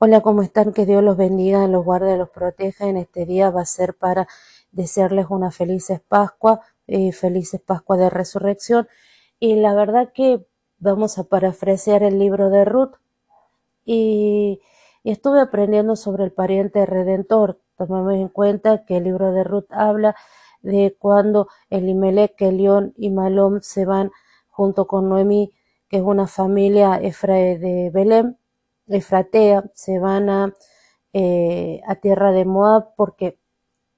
Hola, ¿cómo están? Que Dios los bendiga, los guarde, los proteja. En este día va a ser para desearles una felices Pascua, y felices Pascua de Resurrección. Y la verdad que vamos a parafrasear el libro de Ruth. Y, estuve aprendiendo sobre el pariente redentor. Tomemos en cuenta que el libro de Ruth habla de cuando Elimelech, Elión y Malom se van junto con Noemí, que es una familia de Belén, Efratea, se van a, eh, a tierra de Moab porque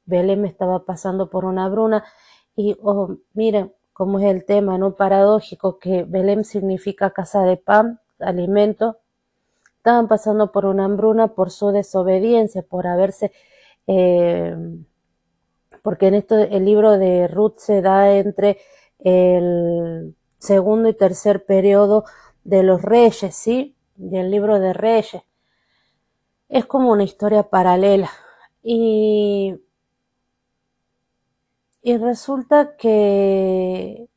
Belén estaba pasando por una bruna y oh, miren cómo es el tema, ¿no? Paradójico que Belén significa casa de pan, alimento. Estaban pasando por una hambruna por su desobediencia, por haberse, eh, porque en esto el libro de Ruth se da entre el segundo y tercer periodo de los reyes, ¿sí? Del libro de Reyes. Es como una historia paralela. Y, y resulta que,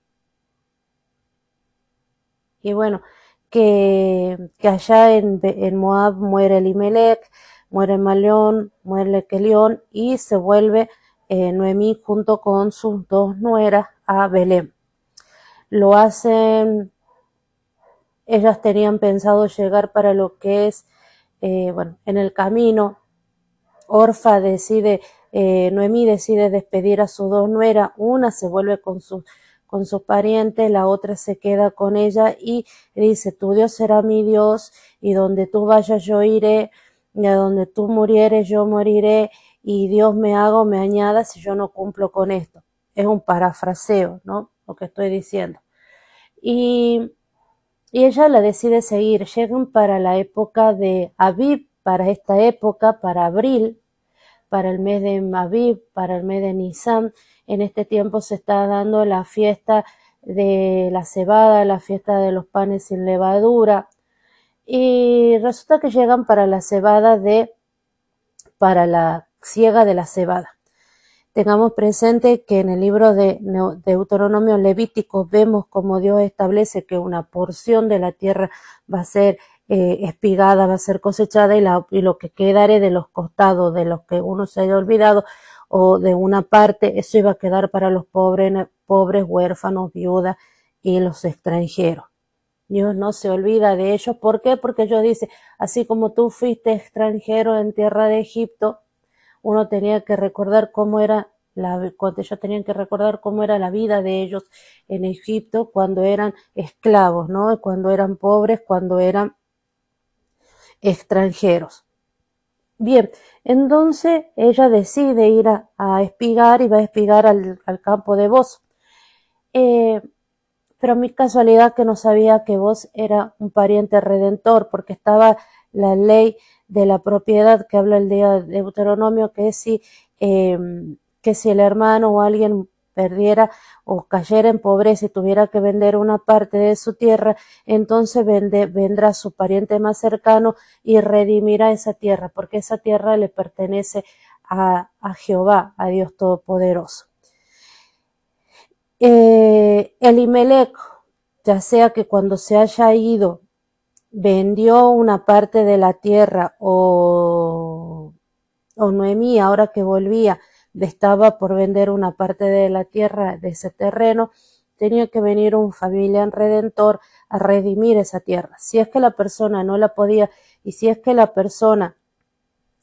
y bueno, que, que allá en, en, Moab muere Elimelech, muere Maleón, muere Kelión y se vuelve eh, Noemí junto con sus dos nueras a Belén. Lo hacen ellas tenían pensado llegar para lo que es, eh, bueno, en el camino. Orfa decide, eh, Noemí decide despedir a sus dos nueras, una se vuelve con sus con sus parientes, la otra se queda con ella y dice, tu Dios será mi Dios y donde tú vayas yo iré, y a donde tú murieres yo moriré y Dios me haga o me añada si yo no cumplo con esto. Es un parafraseo, ¿no? Lo que estoy diciendo. Y y ella la decide seguir. Llegan para la época de Aviv, para esta época, para abril, para el mes de Aviv, para el mes de Nisan. En este tiempo se está dando la fiesta de la cebada, la fiesta de los panes sin levadura. Y resulta que llegan para la cebada de, para la ciega de la cebada. Tengamos presente que en el libro de Deuteronomio Levítico vemos como Dios establece que una porción de la tierra va a ser eh, espigada, va a ser cosechada y, lo que quedare de los costados, de los que uno se haya olvidado o de una parte, eso iba a quedar para los pobres, pobres huérfanos, viudas y los extranjeros. Dios no se olvida de ellos. ¿Por qué? Porque Dios dice, así como tú fuiste extranjero en tierra de Egipto, uno tenía que recordar cómo era la, cuando ellos tenían que recordar cómo era la vida de ellos en Egipto cuando eran esclavos, ¿no? Cuando eran pobres, cuando eran extranjeros. Bien, entonces ella decide ir a, espigar y va a espigar al, campo de vos. Eh, pero mi casualidad que no sabía que vos era un pariente redentor porque estaba la ley de la propiedad que habla el día de Deuteronomio, que si, em, que si el hermano o alguien perdiera o cayera en pobreza y tuviera que vender una parte de su tierra, entonces vendrá su pariente más cercano y redimirá esa tierra, porque esa tierra le pertenece a, Jehová, a Dios Todopoderoso. Eh, Elimelech, ya sea que cuando se haya ido vendió una parte de la tierra o, o Noemí, ahora que volvía, estaba por vender una parte de la tierra de ese terreno, tenía que venir un familiar redentor a redimir esa tierra. Si es que la persona no la podía, y si es que la persona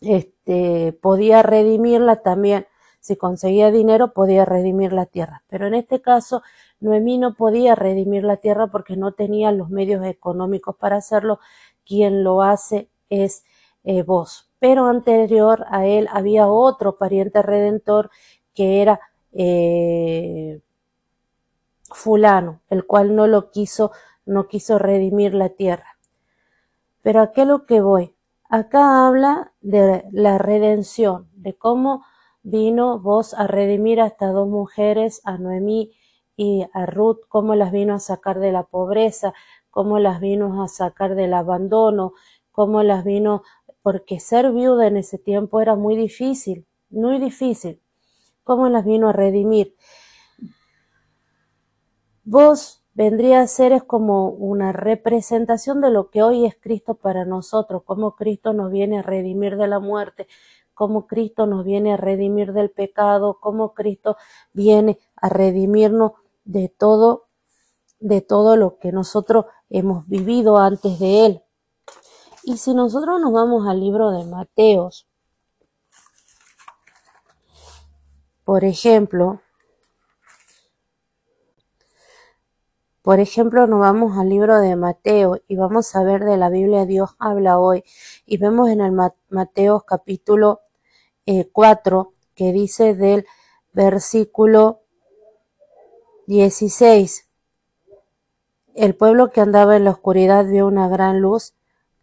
este, podía redimirla también, si conseguía dinero podía redimir la tierra. Pero en este caso Noemí no podía redimir la tierra porque no tenía los medios económicos para hacerlo. Quien lo hace es eh, vos. Pero anterior a él había otro pariente redentor que era eh, fulano, el cual no lo quiso, no quiso redimir la tierra. Pero a qué lo que voy? Acá habla de la redención, de cómo vino vos a redimir a estas dos mujeres, a Noemí y a Ruth, cómo las vino a sacar de la pobreza, cómo las vino a sacar del abandono, cómo las vino, porque ser viuda en ese tiempo era muy difícil, muy difícil, cómo las vino a redimir. Vos vendría a ser es como una representación de lo que hoy es Cristo para nosotros, cómo Cristo nos viene a redimir de la muerte, cómo Cristo nos viene a redimir del pecado, cómo Cristo viene a redimirnos de todo, de todo lo que nosotros hemos vivido antes de Él. Y si nosotros nos vamos al libro de Mateos, por ejemplo, Por ejemplo, nos vamos al libro de Mateo y vamos a ver de la Biblia Dios habla hoy y vemos en el Mateo capítulo 4 eh, que dice del versículo 16. El pueblo que andaba en la oscuridad vio una gran luz,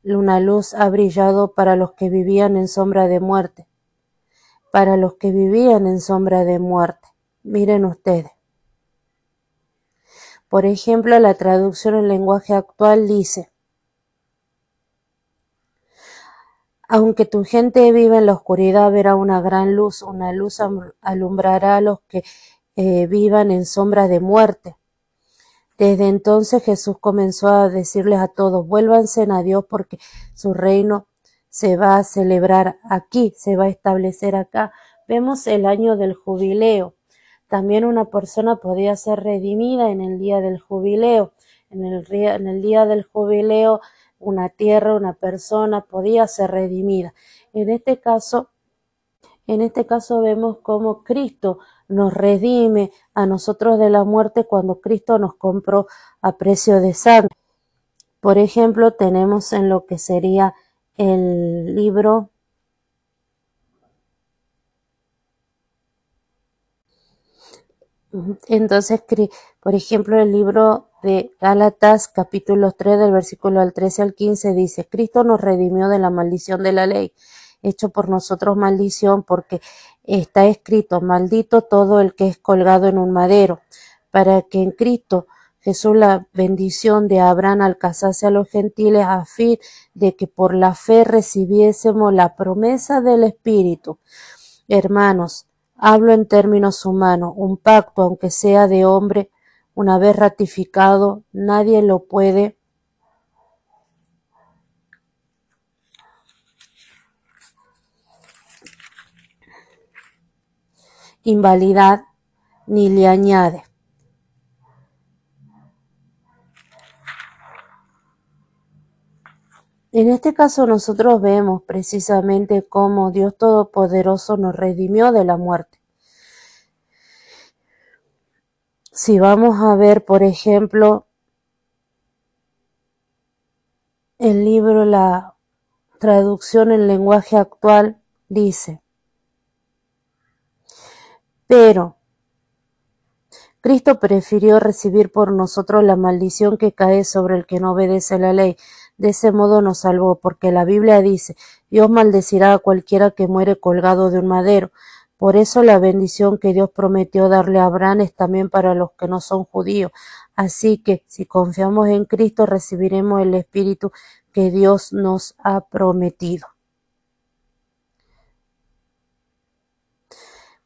una luz ha brillado para los que vivían en sombra de muerte, para los que vivían en sombra de muerte. Miren ustedes. Por ejemplo, la traducción en lenguaje actual dice, Aunque tu gente vive en la oscuridad, verá una gran luz, una luz alumbrará a los que eh, vivan en sombra de muerte. Desde entonces Jesús comenzó a decirles a todos, vuélvanse a Dios porque su reino se va a celebrar aquí, se va a establecer acá. Vemos el año del jubileo. También una persona podía ser redimida en el día del jubileo. En el día del jubileo, una tierra, una persona podía ser redimida. En este caso, en este caso vemos cómo Cristo nos redime a nosotros de la muerte cuando Cristo nos compró a precio de sangre. Por ejemplo, tenemos en lo que sería el libro Entonces, por ejemplo, el libro de Gálatas, capítulo 3, del versículo al 13 al 15, dice, Cristo nos redimió de la maldición de la ley, hecho por nosotros maldición, porque está escrito, maldito todo el que es colgado en un madero, para que en Cristo Jesús la bendición de Abraham alcanzase a los gentiles a fin de que por la fe recibiésemos la promesa del Espíritu. Hermanos, Hablo en términos humanos, un pacto, aunque sea de hombre, una vez ratificado, nadie lo puede invalidar ni le añade. En este caso nosotros vemos precisamente cómo Dios Todopoderoso nos redimió de la muerte. Si vamos a ver, por ejemplo, el libro, la traducción en lenguaje actual dice, pero Cristo prefirió recibir por nosotros la maldición que cae sobre el que no obedece la ley, de ese modo nos salvó, porque la Biblia dice, Dios maldecirá a cualquiera que muere colgado de un madero. Por eso la bendición que Dios prometió darle a Abraham es también para los que no son judíos. Así que si confiamos en Cristo recibiremos el Espíritu que Dios nos ha prometido.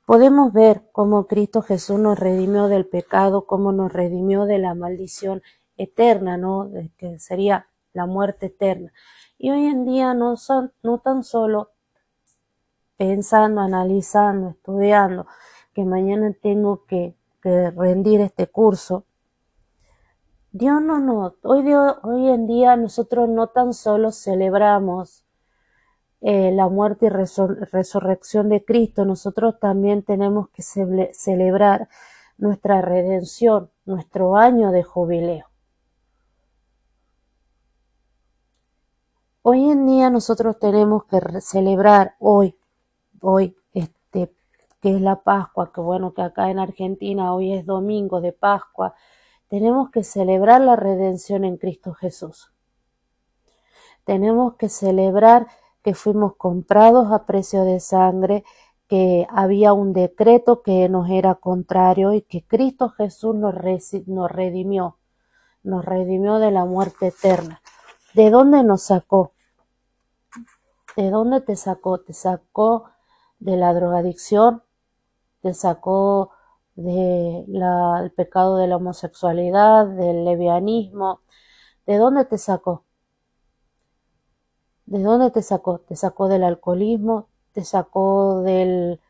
Podemos ver cómo Cristo Jesús nos redimió del pecado, cómo nos redimió de la maldición eterna, ¿no? Que sería la muerte eterna. Y hoy en día no, son, no tan solo pensando, analizando, estudiando, que mañana tengo que, rendir este curso. Dios no, no, hoy, hoy en día nosotros no tan solo celebramos eh, la muerte y resurrección de Cristo, nosotros también tenemos que celebrar nuestra redención, nuestro año de jubileo. Hoy en día nosotros tenemos que celebrar hoy, hoy, este, que es la Pascua, que bueno, que acá en Argentina hoy es domingo de Pascua, tenemos que celebrar la redención en Cristo Jesús. Tenemos que celebrar que fuimos comprados a precio de sangre, que había un decreto que nos era contrario y que Cristo Jesús nos, nos redimió, nos redimió de la muerte eterna. ¿De dónde nos sacó? ¿De dónde te sacó? Te sacó de la drogadicción, te sacó del pecado de la homosexualidad, del levianismo. ¿De dónde te sacó? ¿De dónde te sacó? Te sacó del alcoholismo, te sacó del,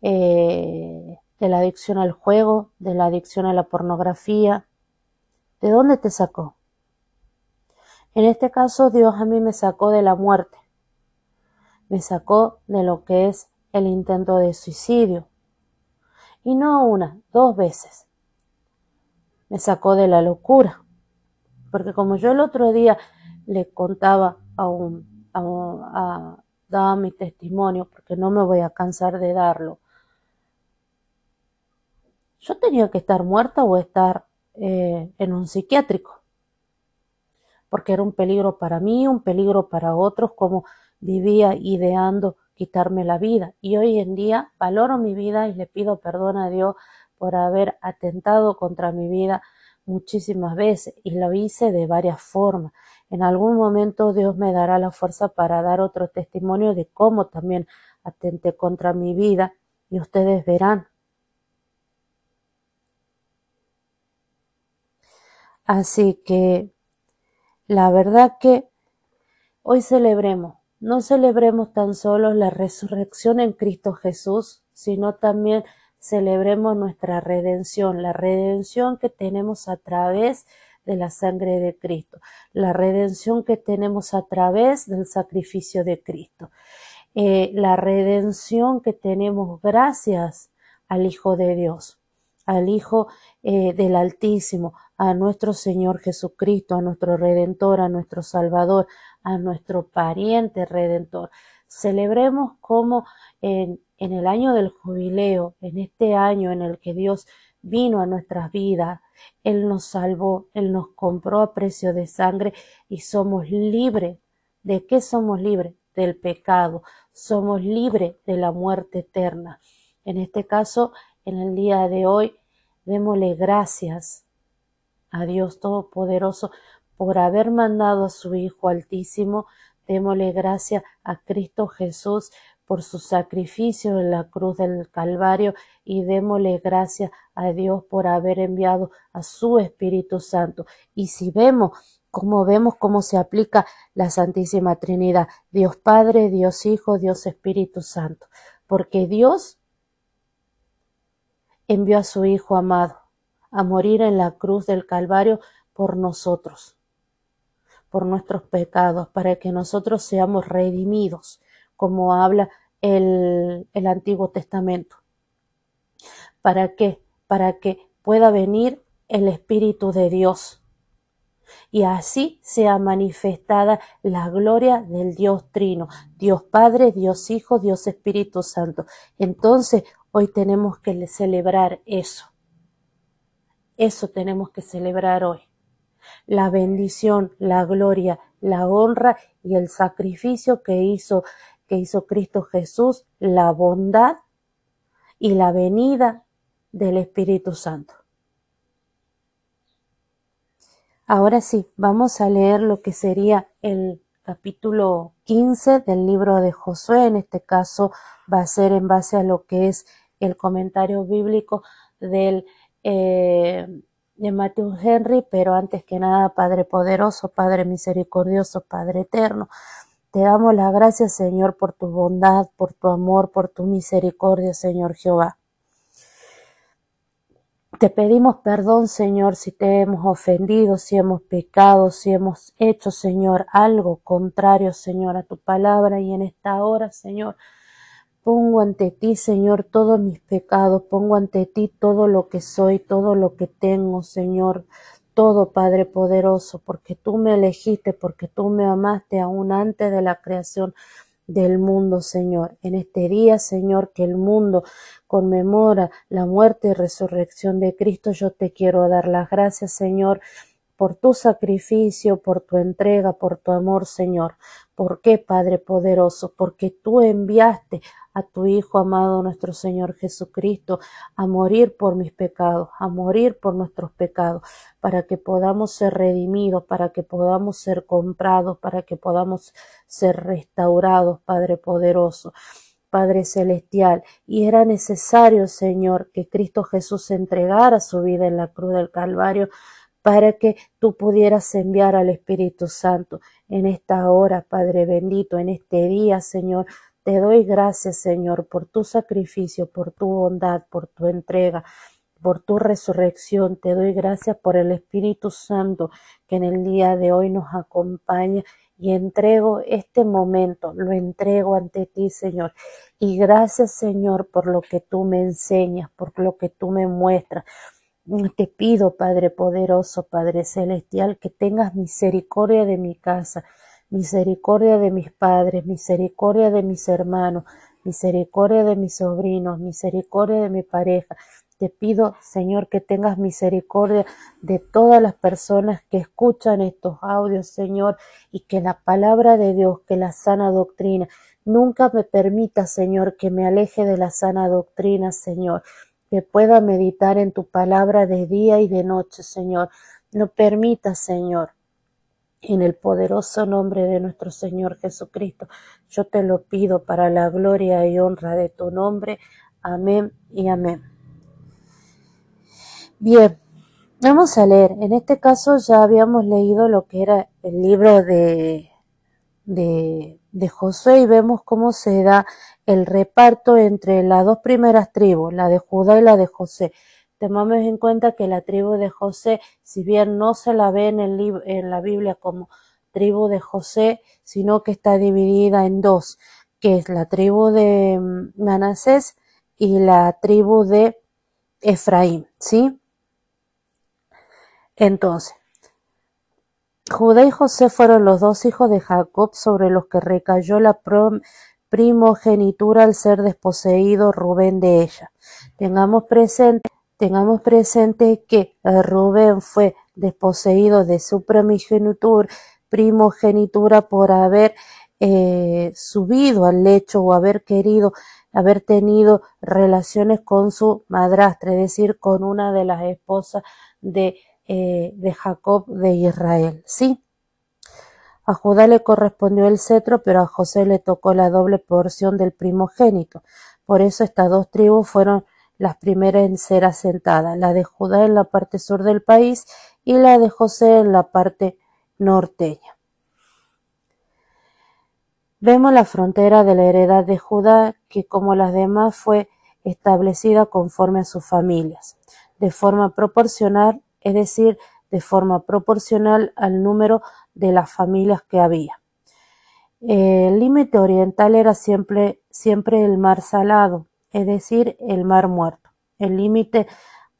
eh, de la adicción al juego, de la adicción a la pornografía. ¿De dónde te sacó? En este caso, Dios a mí me sacó de la muerte, me sacó de lo que es el intento de suicidio. Y no una, dos veces. Me sacó de la locura. Porque como yo el otro día le contaba a un, a, daba mi testimonio, porque no me voy a cansar de darlo. Yo tenía que estar muerta o estar eh, en un psiquiátrico porque era un peligro para mí, un peligro para otros, como vivía ideando quitarme la vida. Y hoy en día valoro mi vida y le pido perdón a Dios por haber atentado contra mi vida muchísimas veces y lo hice de varias formas. En algún momento Dios me dará la fuerza para dar otro testimonio de cómo también atenté contra mi vida y ustedes verán. Así que la verdad que hoy celebremos, no celebremos tan solo la resurrección en Cristo Jesús, sino también celebremos nuestra redención, la redención que tenemos a través de la sangre de Cristo, la redención que tenemos a través del sacrificio de Cristo, eh, la redención que tenemos gracias al Hijo de Dios, al Hijo eh, del Altísimo, a nuestro Señor Jesucristo, a nuestro Redentor, a nuestro Salvador, a nuestro pariente Redentor. Celebremos como en, en el año del jubileo, en este año en el que Dios vino a nuestras vidas, Él nos salvó, Él nos compró a precio de sangre y somos libres. ¿De qué somos libres? Del pecado. Somos libres de la muerte eterna. En este caso, en el día de hoy, démosle gracias a Dios Todopoderoso por haber mandado a su Hijo Altísimo. Démosle gracias a Cristo Jesús por su sacrificio en la cruz del Calvario y démosle gracias a Dios por haber enviado a su Espíritu Santo. Y si vemos como vemos cómo se aplica la Santísima Trinidad, Dios Padre, Dios Hijo, Dios Espíritu Santo, porque Dios envió a su Hijo amado a morir en la cruz del Calvario por nosotros, por nuestros pecados, para que nosotros seamos redimidos, como habla el, el Antiguo Testamento. ¿Para qué? Para que pueda venir el Espíritu de Dios y así sea manifestada la gloria del Dios Trino, Dios Padre, Dios Hijo, Dios Espíritu Santo. Entonces, hoy tenemos que celebrar eso. Eso tenemos que celebrar hoy. La bendición, la gloria, la honra y el sacrificio que hizo, que hizo Cristo Jesús, la bondad y la venida del Espíritu Santo. Ahora sí, vamos a leer lo que sería el capítulo 15 del libro de Josué. En este caso va a ser en base a lo que es el comentario bíblico del eh, de Matthew Henry, pero antes que nada, Padre poderoso, Padre misericordioso, Padre eterno, te damos las gracias, Señor, por tu bondad, por tu amor, por tu misericordia, Señor Jehová. Te pedimos perdón, Señor, si te hemos ofendido, si hemos pecado, si hemos hecho, Señor, algo contrario, Señor, a tu palabra y en esta hora, Señor, Pongo ante ti, Señor, todos mis pecados, pongo ante ti todo lo que soy, todo lo que tengo, Señor, todo, Padre poderoso, porque tú me elegiste, porque tú me amaste aún antes de la creación del mundo, Señor. En este día, Señor, que el mundo conmemora la muerte y resurrección de Cristo, yo te quiero dar las gracias, Señor, por tu sacrificio, por tu entrega, por tu amor, Señor. ¿Por qué, Padre poderoso? Porque tú enviaste a tu Hijo amado nuestro Señor Jesucristo a morir por mis pecados, a morir por nuestros pecados, para que podamos ser redimidos, para que podamos ser comprados, para que podamos ser restaurados, Padre poderoso Padre Celestial, y era necesario, Señor, que Cristo Jesús entregara su vida en la cruz del Calvario para que tú pudieras enviar al Espíritu Santo en esta hora, Padre bendito, en este día, Señor. Te doy gracias, Señor, por tu sacrificio, por tu bondad, por tu entrega, por tu resurrección. Te doy gracias por el Espíritu Santo que en el día de hoy nos acompaña y entrego este momento, lo entrego ante ti, Señor. Y gracias, Señor, por lo que tú me enseñas, por lo que tú me muestras, te pido, Padre poderoso, Padre celestial, que tengas misericordia de mi casa, misericordia de mis padres, misericordia de mis hermanos, misericordia de mis sobrinos, misericordia de mi pareja. Te pido, Señor, que tengas misericordia de todas las personas que escuchan estos audios, Señor, y que la palabra de Dios, que la sana doctrina, nunca me permita, Señor, que me aleje de la sana doctrina, Señor que pueda meditar en tu palabra de día y de noche, Señor. No permita, Señor, en el poderoso nombre de nuestro Señor Jesucristo. Yo te lo pido para la gloria y honra de tu nombre. Amén y amén. Bien, vamos a leer. En este caso ya habíamos leído lo que era el libro de, de, de y vemos cómo se da el reparto entre las dos primeras tribus, la de Judá y la de José. Tomamos en cuenta que la tribu de José, si bien no se la ve en, el en la Biblia como tribu de José, sino que está dividida en dos, que es la tribu de mm, Manasés y la tribu de Efraín, ¿sí? Entonces, Judá y José fueron los dos hijos de Jacob sobre los que recayó la, primogenitura al ser desposeído Rubén de ella. Tengamos presente, tengamos presente que eh, Rubén fue desposeído de su primogenitura, primogenitura por haber eh, subido al lecho o haber querido haber tenido relaciones con su madrastra, es decir, con una de las esposas de, eh, de Jacob de Israel. ¿sí? A Judá le correspondió el cetro, pero a José le tocó la doble porción del primogénito. Por eso estas dos tribus fueron las primeras en ser asentadas, la de Judá en la parte sur del país y la de José en la parte norteña. Vemos la frontera de la heredad de Judá, que como las demás fue establecida conforme a sus familias, de forma proporcional, es decir, de forma proporcional al número de las familias que había. El límite oriental era siempre, siempre el mar salado, es decir, el mar muerto. El límite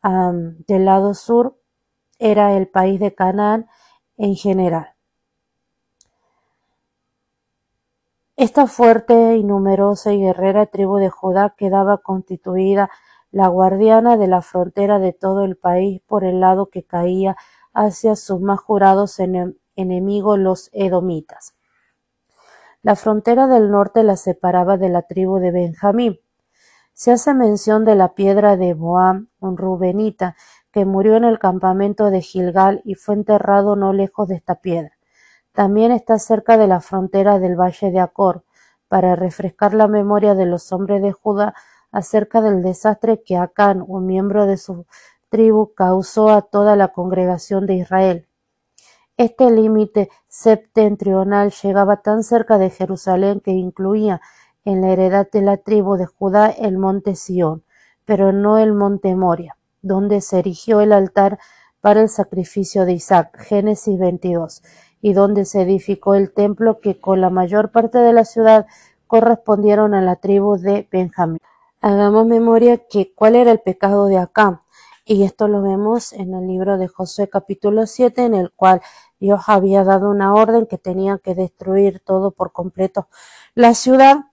del lado sur era el país de Canaán en general. Esta fuerte y numerosa y guerrera tribu de Judá quedaba constituida la guardiana de la frontera de todo el país por el lado que caía hacia sus más jurados enemigos los edomitas. La frontera del norte la separaba de la tribu de Benjamín. Se hace mención de la piedra de Boam, un rubenita, que murió en el campamento de Gilgal y fue enterrado no lejos de esta piedra. También está cerca de la frontera del valle de Acor, para refrescar la memoria de los hombres de Judá acerca del desastre que Acán, un miembro de su tribu causó a toda la congregación de Israel. Este límite septentrional llegaba tan cerca de Jerusalén que incluía en la heredad de la tribu de Judá el monte Sión, pero no el monte Moria, donde se erigió el altar para el sacrificio de Isaac, Génesis 22, y donde se edificó el templo que con la mayor parte de la ciudad correspondieron a la tribu de Benjamín. Hagamos memoria que cuál era el pecado de Acán, y esto lo vemos en el libro de Josué capítulo 7, en el cual Dios había dado una orden que tenía que destruir todo por completo la ciudad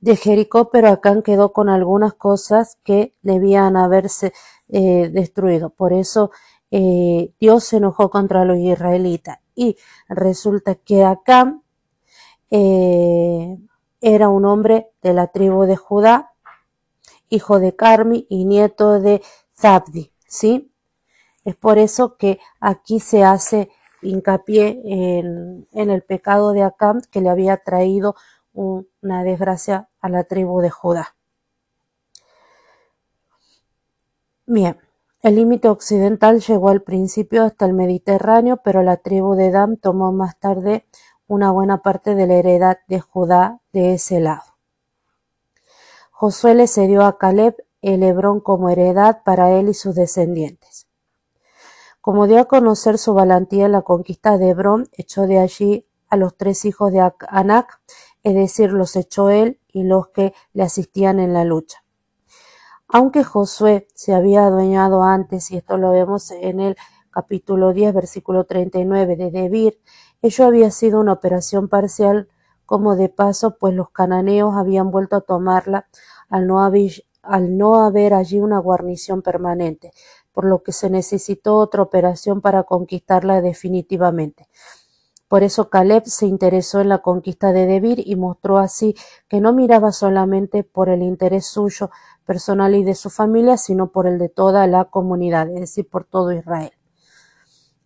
de Jericó, pero Acán quedó con algunas cosas que debían haberse eh, destruido. Por eso eh, Dios se enojó contra los israelitas. Y resulta que Acán eh, era un hombre de la tribu de Judá, hijo de Carmi y nieto de Zabdi, ¿sí? Es por eso que aquí se hace hincapié en, el pecado de Acam que le había traído una desgracia a la tribu de Judá. Bien, el límite occidental llegó al principio hasta el Mediterráneo, pero la tribu de Dan tomó más tarde una buena parte de la heredad de Judá de ese lado. Josué le cedió a Caleb el Hebrón como heredad para él y sus descendientes. Como dio a conocer su valentía en la conquista de Hebrón, echó de allí a los tres hijos de Anac, es decir, los echó él y los que le asistían en la lucha. Aunque Josué se había adueñado antes, y esto lo vemos en el capítulo 10, versículo 39 de Debir, ello había sido una operación parcial como de paso, pues los cananeos habían vuelto a tomarla al no, haber, al no haber allí una guarnición permanente, por lo que se necesitó otra operación para conquistarla definitivamente. Por eso Caleb se interesó en la conquista de Debir y mostró así que no miraba solamente por el interés suyo personal y de su familia, sino por el de toda la comunidad, es decir, por todo Israel.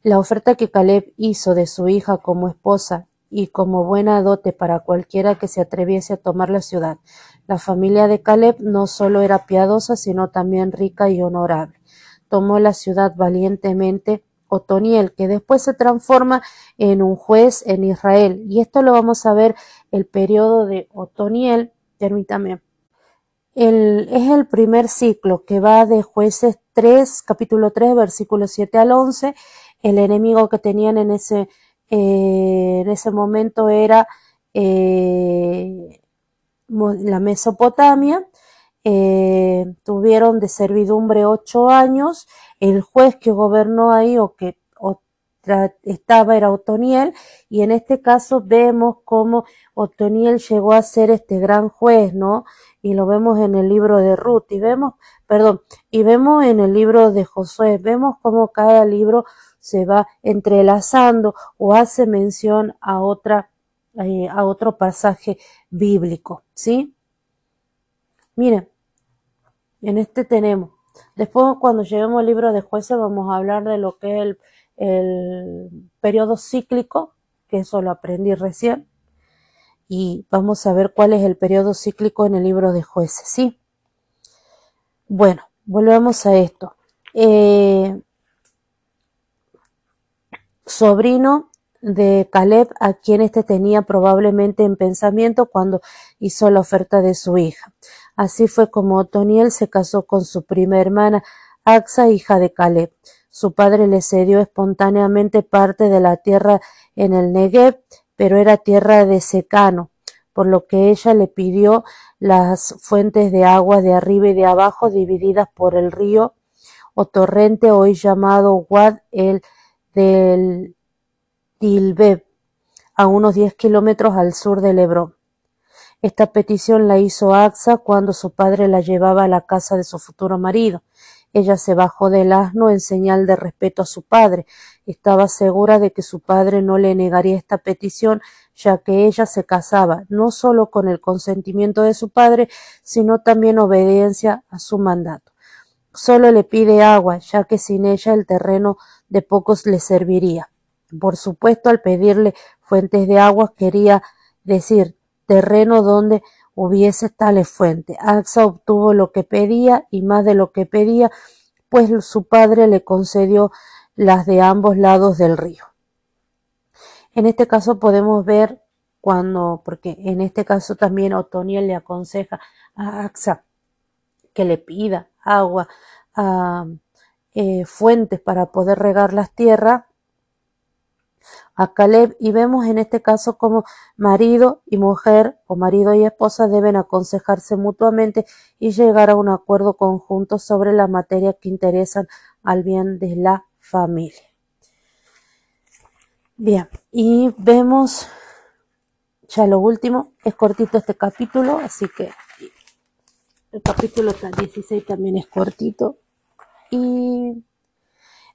La oferta que Caleb hizo de su hija como esposa y como buena dote para cualquiera que se atreviese a tomar la ciudad. La familia de Caleb no solo era piadosa, sino también rica y honorable. Tomó la ciudad valientemente Otoniel, que después se transforma en un juez en Israel. Y esto lo vamos a ver el periodo de Otoniel, permítame. El, es el primer ciclo que va de jueces 3, capítulo 3, versículo 7 al 11. El enemigo que tenían en ese eh, en ese momento era eh, la Mesopotamia, eh, tuvieron de servidumbre ocho años, el juez que gobernó ahí o que estaba era Otoniel. Y en este caso vemos cómo Otoniel llegó a ser este gran juez, ¿no? Y lo vemos en el libro de Ruth y vemos, perdón, y vemos en el libro de Josué, vemos cómo cada libro se va entrelazando o hace mención a otra eh, a otro pasaje bíblico, ¿sí? Miren, en este tenemos. Después, cuando lleguemos al libro de jueces, vamos a hablar de lo que es el, el periodo cíclico, que eso lo aprendí recién, y vamos a ver cuál es el periodo cíclico en el libro de jueces, ¿sí? Bueno, volvemos a esto. Eh, sobrino de Caleb, a quien éste tenía probablemente en pensamiento cuando hizo la oferta de su hija. Así fue como Otoniel se casó con su prima hermana, Axa, hija de Caleb. Su padre le cedió espontáneamente parte de la tierra en el Negev, pero era tierra de secano, por lo que ella le pidió las fuentes de agua de arriba y de abajo divididas por el río o torrente hoy llamado Wad el del Tilbeb, a unos diez kilómetros al sur de Hebrón. Esta petición la hizo Axa cuando su padre la llevaba a la casa de su futuro marido. Ella se bajó del asno en señal de respeto a su padre. Estaba segura de que su padre no le negaría esta petición, ya que ella se casaba no solo con el consentimiento de su padre, sino también obediencia a su mandato. Solo le pide agua, ya que sin ella el terreno de pocos le serviría. Por supuesto, al pedirle fuentes de agua quería decir terreno donde hubiese tales fuentes. Axa obtuvo lo que pedía y más de lo que pedía, pues su padre le concedió las de ambos lados del río. En este caso podemos ver cuando, porque en este caso también Otoniel le aconseja a Axa que le pida agua a eh, fuentes para poder regar las tierras a Caleb y vemos en este caso como marido y mujer o marido y esposa deben aconsejarse mutuamente y llegar a un acuerdo conjunto sobre la materia que interesan al bien de la familia. Bien, y vemos ya lo último, es cortito este capítulo, así que el capítulo 16 también es cortito. Y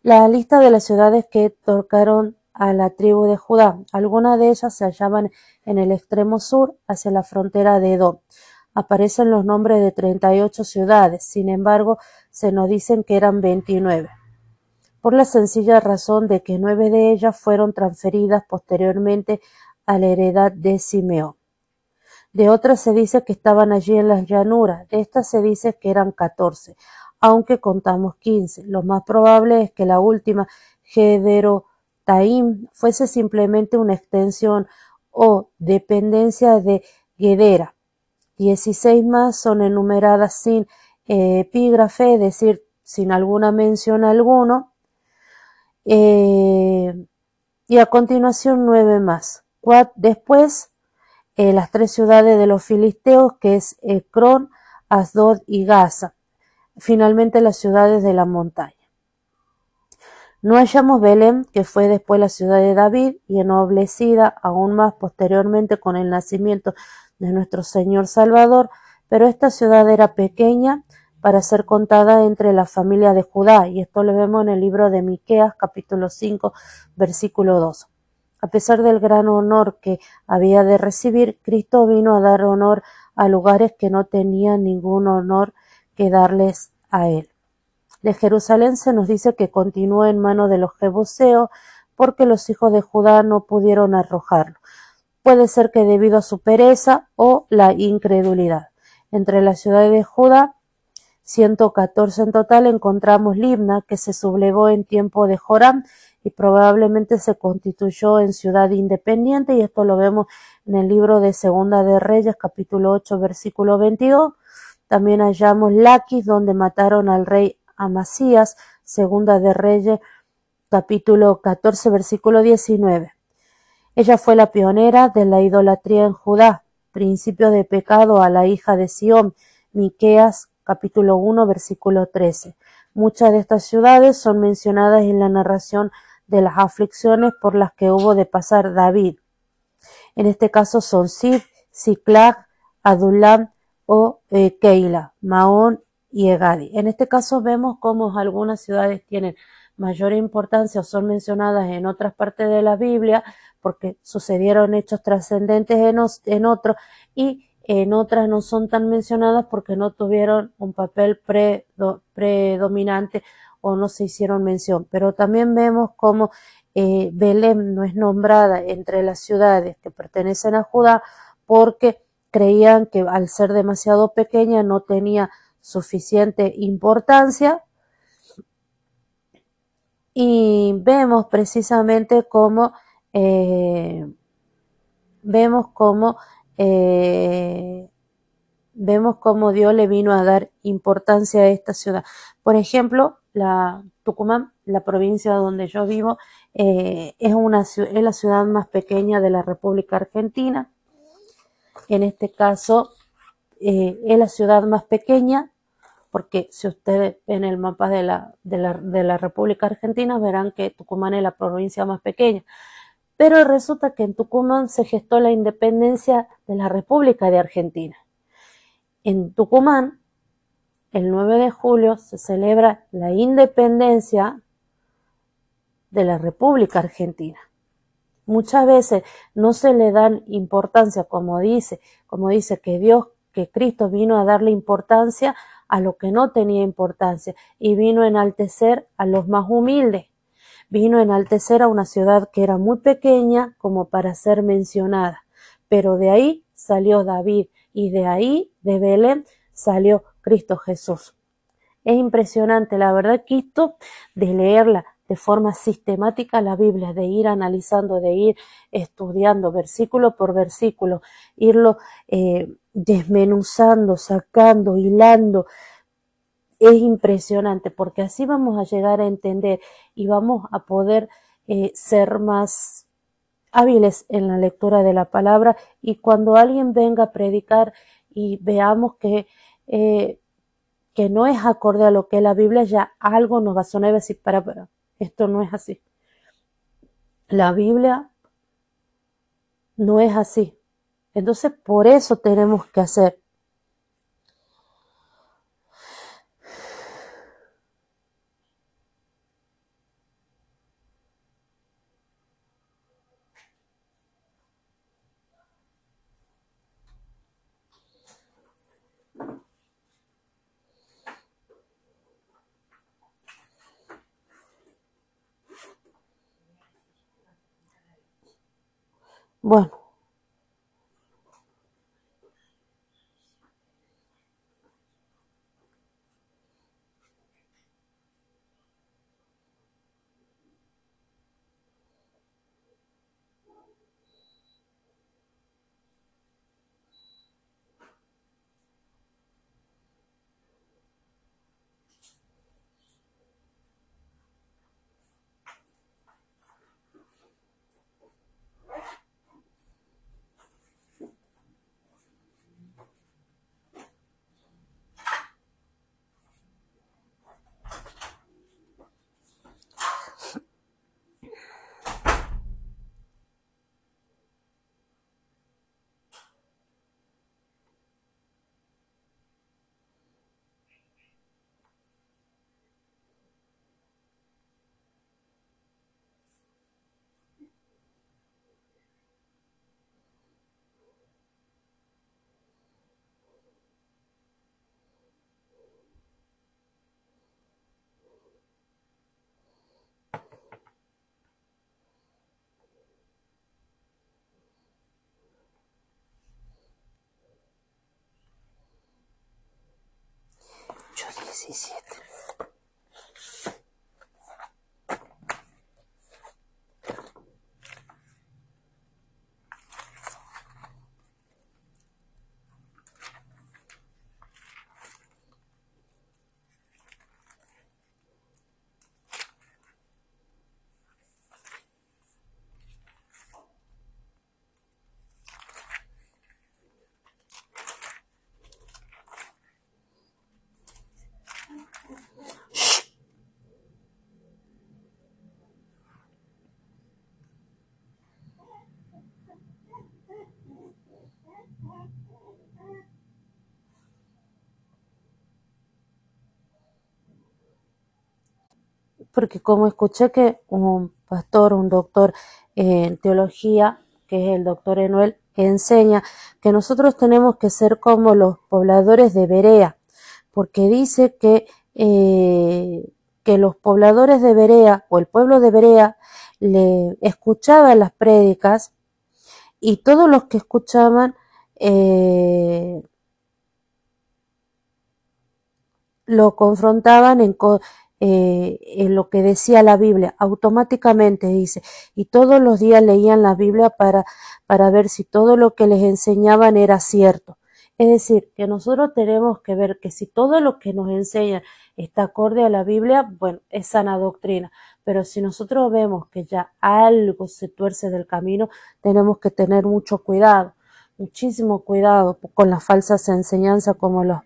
la lista de las ciudades que tocaron a la tribu de Judá. Algunas de ellas se hallaban en el extremo sur, hacia la frontera de Edom. Aparecen los nombres de 38 ciudades, sin embargo, se nos dicen que eran 29, por la sencilla razón de que nueve de ellas fueron transferidas posteriormente a la heredad de Simeón. De otras se dice que estaban allí en las llanuras, de estas se dice que eran catorce, aunque contamos quince. Lo más probable es que la última, Gederotaim, fuese simplemente una extensión o dependencia de Gedera. Dieciséis más son enumeradas sin epígrafe, es decir, sin alguna mención alguno. Eh, y a continuación nueve más. Después, eh, las tres ciudades de los filisteos, que es Ecrón, Asdod y Gaza. Finalmente, las ciudades de la montaña. No hallamos Belén, que fue después la ciudad de David y ennoblecida aún más posteriormente con el nacimiento de nuestro Señor Salvador, pero esta ciudad era pequeña para ser contada entre la familia de Judá, y esto lo vemos en el libro de Miqueas, capítulo 5, versículo 2. A pesar del gran honor que había de recibir, Cristo vino a dar honor a lugares que no tenían ningún honor que darles a él. De Jerusalén se nos dice que continuó en manos de los jebuseos porque los hijos de Judá no pudieron arrojarlo. Puede ser que debido a su pereza o la incredulidad. Entre las ciudades de Judá 114 en total encontramos Libna, que se sublevó en tiempo de Joram y probablemente se constituyó en ciudad independiente, y esto lo vemos en el libro de Segunda de Reyes, capítulo 8, versículo 22. También hallamos Laquis, donde mataron al rey Amasías, Segunda de Reyes, capítulo 14, versículo 19. Ella fue la pionera de la idolatría en Judá, principio de pecado a la hija de Sión, Miqueas capítulo 1, versículo 13. Muchas de estas ciudades son mencionadas en la narración de las aflicciones por las que hubo de pasar David. En este caso son Sid, Siklag, Adulam o eh, Keila, Maón y Egadi. En este caso vemos cómo algunas ciudades tienen mayor importancia o son mencionadas en otras partes de la Biblia porque sucedieron hechos trascendentes en, en otros y en otras no son tan mencionadas porque no tuvieron un papel predominante o no se hicieron mención. Pero también vemos como eh, Belén no es nombrada entre las ciudades que pertenecen a Judá porque creían que al ser demasiado pequeña no tenía suficiente importancia y vemos precisamente cómo eh, vemos cómo eh, vemos cómo Dios le vino a dar importancia a esta ciudad. Por ejemplo, la Tucumán, la provincia donde yo vivo, eh, es, una, es la ciudad más pequeña de la República Argentina. En este caso, eh, es la ciudad más pequeña porque si ustedes ven el mapa de la, de la, de la República Argentina verán que Tucumán es la provincia más pequeña pero resulta que en Tucumán se gestó la independencia de la República de Argentina. En Tucumán, el 9 de julio, se celebra la independencia de la República Argentina. Muchas veces no se le dan importancia, como dice, como dice que Dios, que Cristo vino a darle importancia a lo que no tenía importancia y vino a enaltecer a los más humildes vino a enaltecer a una ciudad que era muy pequeña como para ser mencionada. Pero de ahí salió David y de ahí, de Belén, salió Cristo Jesús. Es impresionante, la verdad, esto de leerla de forma sistemática la Biblia, de ir analizando, de ir estudiando versículo por versículo, irlo eh, desmenuzando, sacando, hilando, es impresionante porque así vamos a llegar a entender y vamos a poder eh, ser más hábiles en la lectura de la palabra. Y cuando alguien venga a predicar y veamos que, eh, que no es acorde a lo que es la Biblia, ya algo nos va a sonar y decir, para, para, esto no es así. La Biblia no es así. Entonces, por eso tenemos que hacer Bueno. 17. Porque como escuché que un pastor, un doctor en teología, que es el doctor Enuel, enseña que nosotros tenemos que ser como los pobladores de Berea, porque dice que, eh, que los pobladores de Berea o el pueblo de Berea le escuchaban las prédicas y todos los que escuchaban eh, lo confrontaban en, eh, en lo que decía la Biblia, automáticamente dice, y todos los días leían la Biblia para, para ver si todo lo que les enseñaban era cierto. Es decir, que nosotros tenemos que ver que si todo lo que nos enseñan está acorde a la Biblia, bueno, es sana doctrina. Pero si nosotros vemos que ya algo se tuerce del camino, tenemos que tener mucho cuidado, muchísimo cuidado con las falsas enseñanzas como los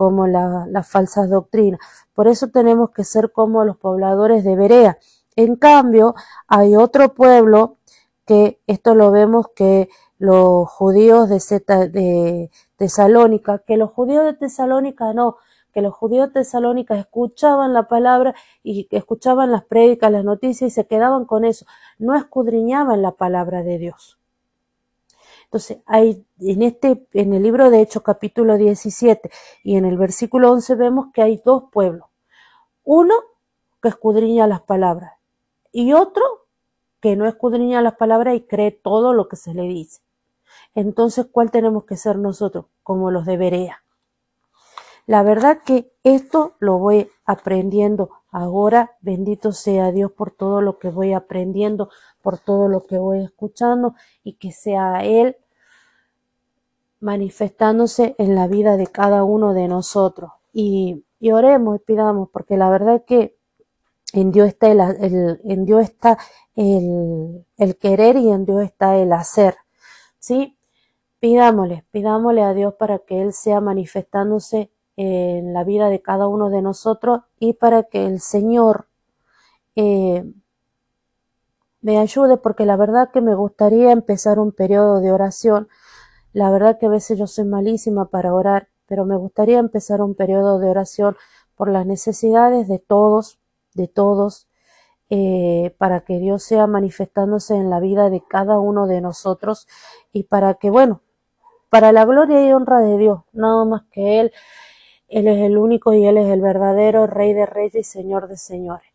como las falsas doctrinas. Por eso tenemos que ser como los pobladores de Berea. En cambio, hay otro pueblo que esto lo vemos que los judíos de, de Tesalónica, que los judíos de Tesalónica no, que los judíos de Tesalónica escuchaban la palabra y escuchaban las prédicas, las noticias y se quedaban con eso, no escudriñaban la palabra de Dios. Entonces, hay en este, en el libro de Hechos capítulo 17 y en el versículo 11 vemos que hay dos pueblos. Uno que escudriña las palabras y otro que no escudriña las palabras y cree todo lo que se le dice. Entonces, ¿cuál tenemos que ser nosotros? Como los de Berea. La verdad que esto lo voy aprendiendo ahora. Bendito sea Dios por todo lo que voy aprendiendo, por todo lo que voy escuchando y que sea Él manifestándose en la vida de cada uno de nosotros. Y, oremos y pidamos, porque la verdad que en Dios está el, en Dios está el, el, querer y en Dios está el hacer. ¿Sí? Pidámosle, pidámosle a Dios para que Él sea manifestándose en la vida de cada uno de nosotros y para que el Señor eh, me ayude, porque la verdad que me gustaría empezar un periodo de oración la verdad que a veces yo soy malísima para orar, pero me gustaría empezar un periodo de oración por las necesidades de todos, de todos, eh, para que Dios sea manifestándose en la vida de cada uno de nosotros y para que, bueno, para la gloria y honra de Dios, nada más que Él, Él es el único y Él es el verdadero Rey de Reyes y Señor de Señores.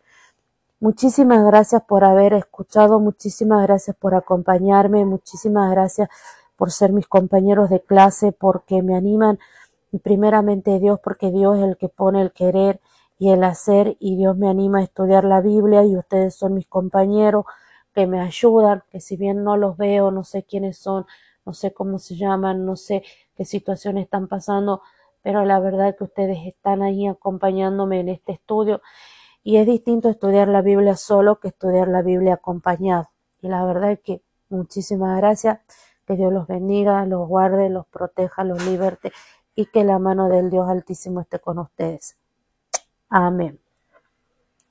Muchísimas gracias por haber escuchado, muchísimas gracias por acompañarme, muchísimas gracias por ser mis compañeros de clase, porque me animan. Y primeramente Dios, porque Dios es el que pone el querer y el hacer y Dios me anima a estudiar la Biblia y ustedes son mis compañeros que me ayudan, que si bien no los veo, no sé quiénes son, no sé cómo se llaman, no sé qué situaciones están pasando, pero la verdad que ustedes están ahí acompañándome en este estudio y es distinto estudiar la Biblia solo que estudiar la Biblia acompañado. Y la verdad es que muchísimas gracias. Que Dios los bendiga, los guarde, los proteja, los liberte y que la mano del Dios Altísimo esté con ustedes. Amén.